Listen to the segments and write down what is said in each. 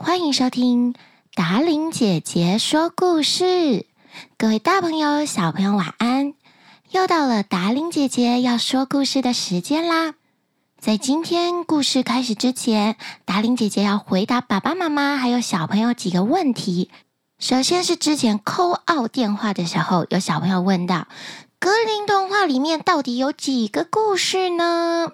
欢迎收听达伶姐姐说故事。各位大朋友、小朋友，晚安！又到了达伶姐姐要说故事的时间啦。在今天故事开始之前，达伶姐姐要回答爸爸妈妈还有小朋友几个问题。首先是之前 call out 电话的时候，有小朋友问到。格林童话里面到底有几个故事呢？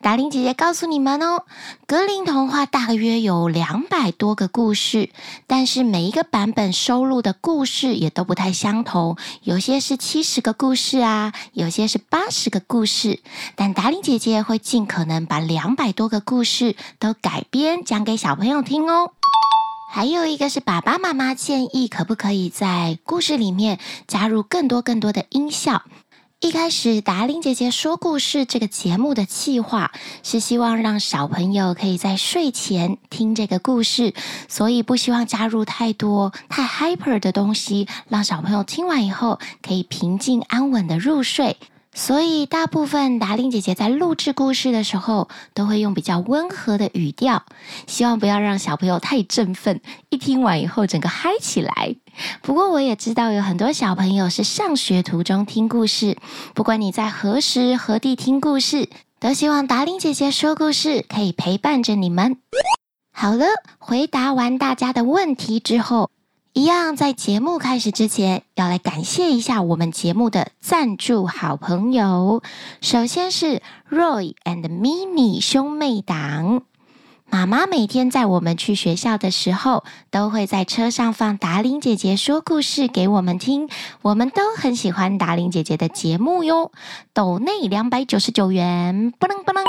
达令姐姐告诉你们哦，格林童话大约有两百多个故事，但是每一个版本收录的故事也都不太相同，有些是七十个故事啊，有些是八十个故事。但达令姐姐会尽可能把两百多个故事都改编讲给小朋友听哦。还有一个是爸爸妈妈建议，可不可以在故事里面加入更多更多的音效？一开始达令姐姐说故事这个节目的计划是希望让小朋友可以在睡前听这个故事，所以不希望加入太多太 hyper 的东西，让小朋友听完以后可以平静安稳的入睡。所以，大部分达令姐姐在录制故事的时候，都会用比较温和的语调，希望不要让小朋友太振奋，一听完以后整个嗨起来。不过，我也知道有很多小朋友是上学途中听故事，不管你在何时何地听故事，都希望达令姐姐说故事可以陪伴着你们。好了，回答完大家的问题之后。一样，在节目开始之前，要来感谢一下我们节目的赞助好朋友。首先是 Roy and Mini 兄妹档。妈妈每天在我们去学校的时候，都会在车上放达玲姐姐说故事给我们听。我们都很喜欢达玲姐姐的节目哟。斗内两百九十九元，不能不能。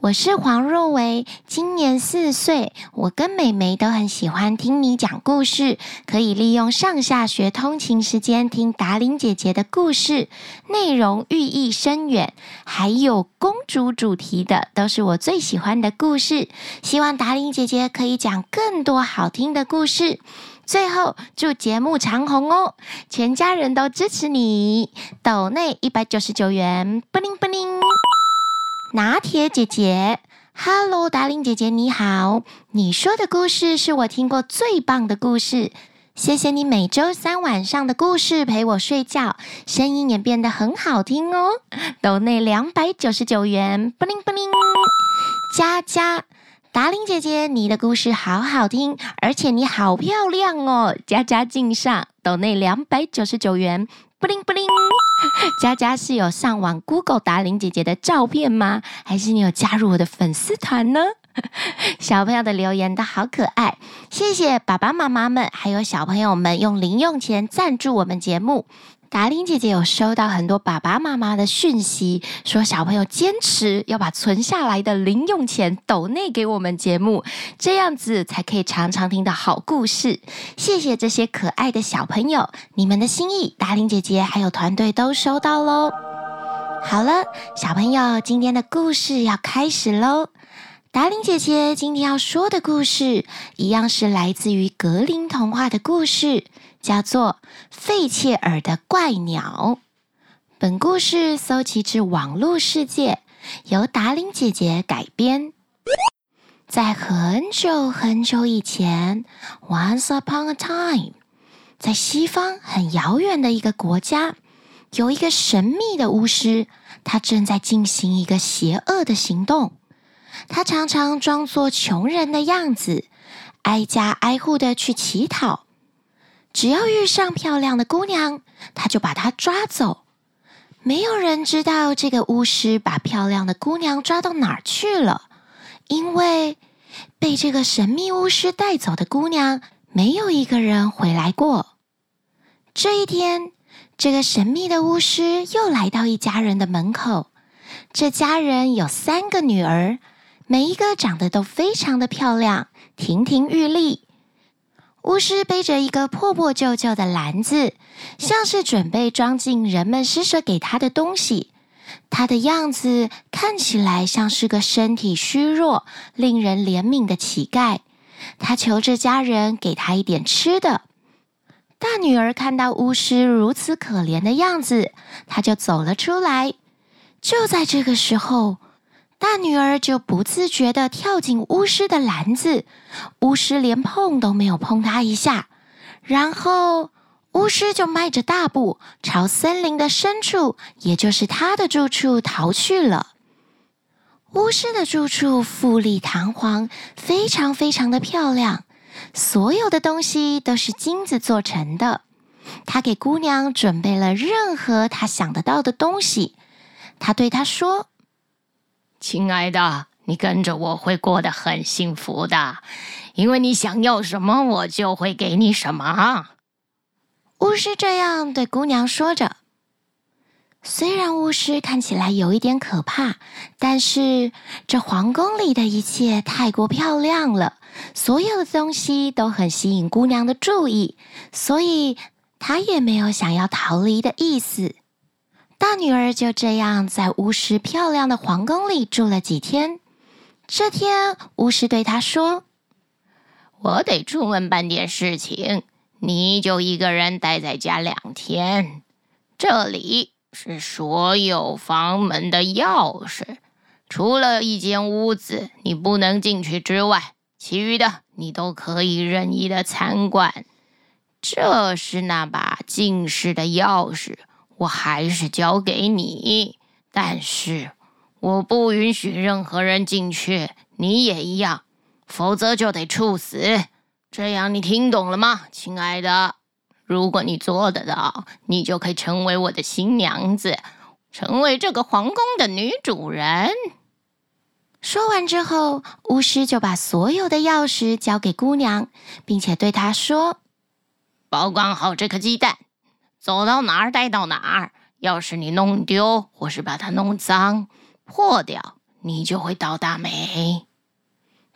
我是黄若维，今年四岁。我跟妹妹都很喜欢听你讲故事，可以利用上下学通勤时间听达伶姐姐的故事，内容寓意深远，还有公主主题的，都是我最喜欢的故事。希望达伶姐姐可以讲更多好听的故事。最后，祝节目长红哦！全家人都支持你。斗内一百九十九元，布灵布灵。拿铁姐姐，Hello，达伶姐姐你好，你说的故事是我听过最棒的故事，谢谢你每周三晚上的故事陪我睡觉，声音也变得很好听哦。斗内两百九十九元，布灵布灵。佳佳，达伶姐姐，你的故事好好听，而且你好漂亮哦，佳佳敬上，斗内两百九十九元，布灵布灵。佳佳是有上网 Google 达琳姐姐的照片吗？还是你有加入我的粉丝团呢？小朋友的留言都好可爱，谢谢爸爸妈妈们，还有小朋友们用零用钱赞助我们节目。达伶姐姐有收到很多爸爸妈妈的讯息，说小朋友坚持要把存下来的零用钱抖内给我们节目，这样子才可以常常听到好故事。谢谢这些可爱的小朋友，你们的心意，达伶姐姐还有团队都收到喽。好了，小朋友，今天的故事要开始喽。达伶姐姐今天要说的故事，一样是来自于格林童话的故事。叫做费切尔的怪鸟。本故事搜集至网络世界，由达伶姐姐改编。在很久很久以前，Once upon a time，在西方很遥远的一个国家，有一个神秘的巫师，他正在进行一个邪恶的行动。他常常装作穷人的样子，挨家挨户的去乞讨。只要遇上漂亮的姑娘，他就把她抓走。没有人知道这个巫师把漂亮的姑娘抓到哪儿去了，因为被这个神秘巫师带走的姑娘，没有一个人回来过。这一天，这个神秘的巫师又来到一家人的门口。这家人有三个女儿，每一个长得都非常的漂亮，亭亭玉立。巫师背着一个破破旧旧的篮子，像是准备装进人们施舍给他的东西。他的样子看起来像是个身体虚弱、令人怜悯的乞丐。他求着家人给他一点吃的。大女儿看到巫师如此可怜的样子，她就走了出来。就在这个时候，大女儿就不自觉地跳进巫师的篮子，巫师连碰都没有碰她一下，然后巫师就迈着大步朝森林的深处，也就是他的住处逃去了。巫师的住处富丽堂皇，非常非常的漂亮，所有的东西都是金子做成的。他给姑娘准备了任何他想得到的东西。他对她说。亲爱的，你跟着我会过得很幸福的，因为你想要什么，我就会给你什么。巫师这样对姑娘说着。虽然巫师看起来有一点可怕，但是这皇宫里的一切太过漂亮了，所有的东西都很吸引姑娘的注意，所以她也没有想要逃离的意思。大女儿就这样在巫师漂亮的皇宫里住了几天。这天，巫师对她说：“我得出门办点事情，你就一个人待在家两天。这里是所有房门的钥匙，除了一间屋子你不能进去之外，其余的你都可以任意的参观。这是那把禁室的钥匙。”我还是交给你，但是我不允许任何人进去，你也一样，否则就得处死。这样你听懂了吗，亲爱的？如果你做得到，你就可以成为我的新娘子，成为这个皇宫的女主人。说完之后，巫师就把所有的钥匙交给姑娘，并且对她说：“保管好这颗鸡蛋。”走到哪儿带到哪儿，要是你弄丢或是把它弄脏、破掉，你就会倒大霉。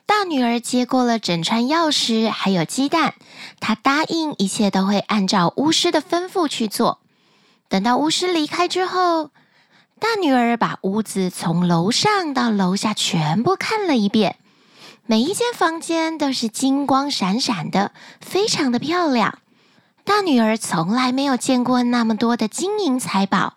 大女儿接过了整串钥匙，还有鸡蛋，她答应一切都会按照巫师的吩咐去做。等到巫师离开之后，大女儿把屋子从楼上到楼下全部看了一遍，每一间房间都是金光闪闪的，非常的漂亮。大女儿从来没有见过那么多的金银财宝，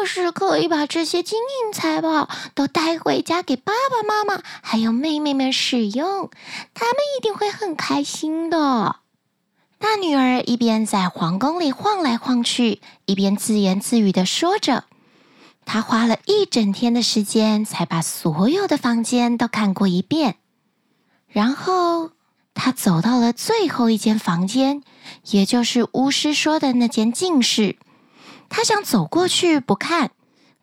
要是可以把这些金银财宝都带回家给爸爸妈妈还有妹妹们使用，他们一定会很开心的。大女儿一边在皇宫里晃来晃去，一边自言自语地说着。她花了一整天的时间才把所有的房间都看过一遍，然后。他走到了最后一间房间，也就是巫师说的那间禁室。他想走过去不看，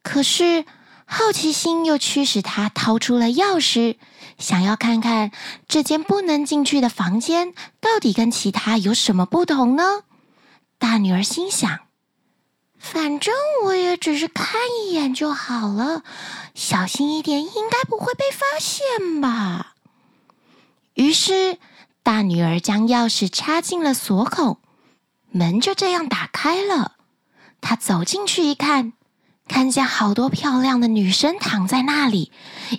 可是好奇心又驱使他掏出了钥匙，想要看看这间不能进去的房间到底跟其他有什么不同呢？大女儿心想：反正我也只是看一眼就好了，小心一点，应该不会被发现吧。于是。大女儿将钥匙插进了锁孔，门就这样打开了。她走进去一看，看见好多漂亮的女生躺在那里，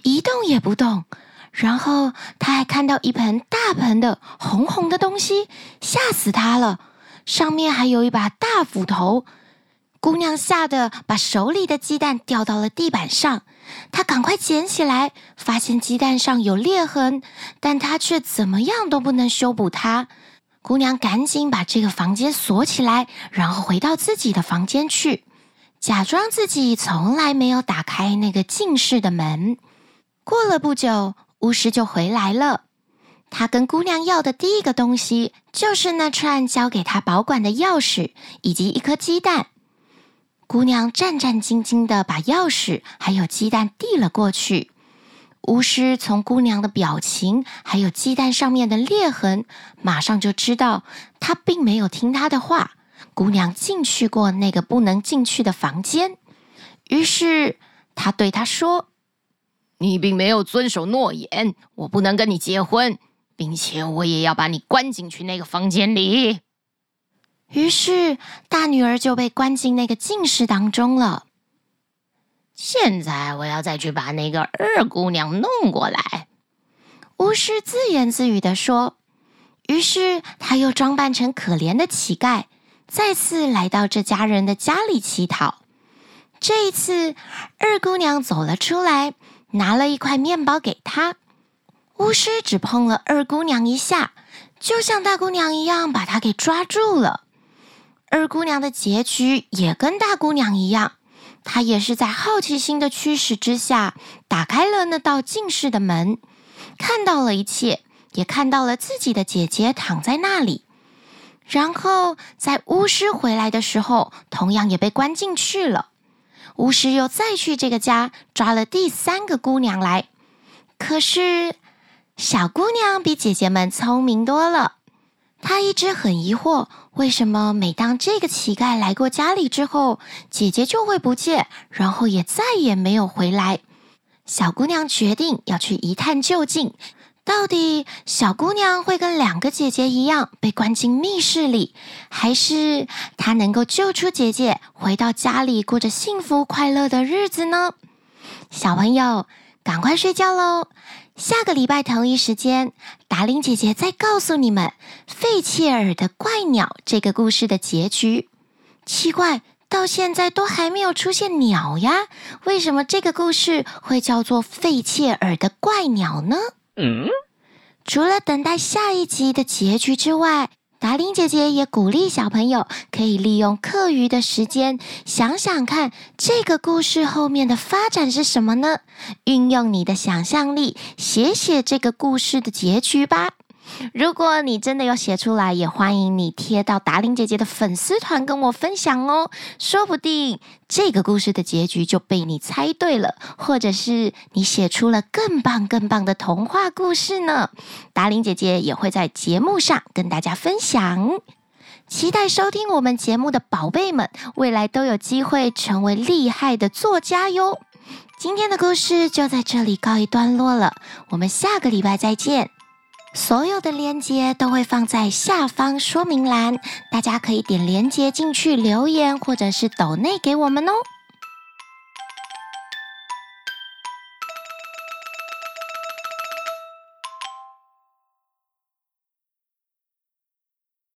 一动也不动。然后她还看到一盆大盆的红红的东西，吓死她了，上面还有一把大斧头。姑娘吓得把手里的鸡蛋掉到了地板上，她赶快捡起来，发现鸡蛋上有裂痕，但她却怎么样都不能修补它。姑娘赶紧把这个房间锁起来，然后回到自己的房间去，假装自己从来没有打开那个禁室的门。过了不久，巫师就回来了，他跟姑娘要的第一个东西就是那串交给他保管的钥匙以及一颗鸡蛋。姑娘战战兢兢地把钥匙还有鸡蛋递了过去。巫师从姑娘的表情还有鸡蛋上面的裂痕，马上就知道她并没有听他的话。姑娘进去过那个不能进去的房间，于是他对她说：“你并没有遵守诺言，我不能跟你结婚，并且我也要把你关进去那个房间里。”于是，大女儿就被关进那个禁室当中了。现在，我要再去把那个二姑娘弄过来。巫师自言自语地说。于是，他又装扮成可怜的乞丐，再次来到这家人的家里乞讨。这一次，二姑娘走了出来，拿了一块面包给她。巫师只碰了二姑娘一下，就像大姑娘一样把她给抓住了。二姑娘的结局也跟大姑娘一样，她也是在好奇心的驱使之下，打开了那道禁室的门，看到了一切，也看到了自己的姐姐躺在那里。然后在巫师回来的时候，同样也被关进去了。巫师又再去这个家抓了第三个姑娘来，可是小姑娘比姐姐们聪明多了。她一直很疑惑，为什么每当这个乞丐来过家里之后，姐姐就会不见，然后也再也没有回来。小姑娘决定要去一探究竟。到底小姑娘会跟两个姐姐一样被关进密室里，还是她能够救出姐姐，回到家里过着幸福快乐的日子呢？小朋友，赶快睡觉喽！下个礼拜同一时间，达令姐姐再告诉你们费切尔的怪鸟这个故事的结局。奇怪，到现在都还没有出现鸟呀？为什么这个故事会叫做费切尔的怪鸟呢？嗯，除了等待下一集的结局之外，达令姐姐也鼓励小朋友可以利用课余的时间想想看，这个故事后面的发展是什么呢？运用你的想象力，写写这个故事的结局吧。如果你真的有写出来，也欢迎你贴到达伶姐姐的粉丝团跟我分享哦。说不定这个故事的结局就被你猜对了，或者是你写出了更棒更棒的童话故事呢。达伶姐姐也会在节目上跟大家分享。期待收听我们节目的宝贝们，未来都有机会成为厉害的作家哟。今天的故事就在这里告一段落了，我们下个礼拜再见。所有的链接都会放在下方说明栏，大家可以点链接进去留言，或者是抖内给我们哦。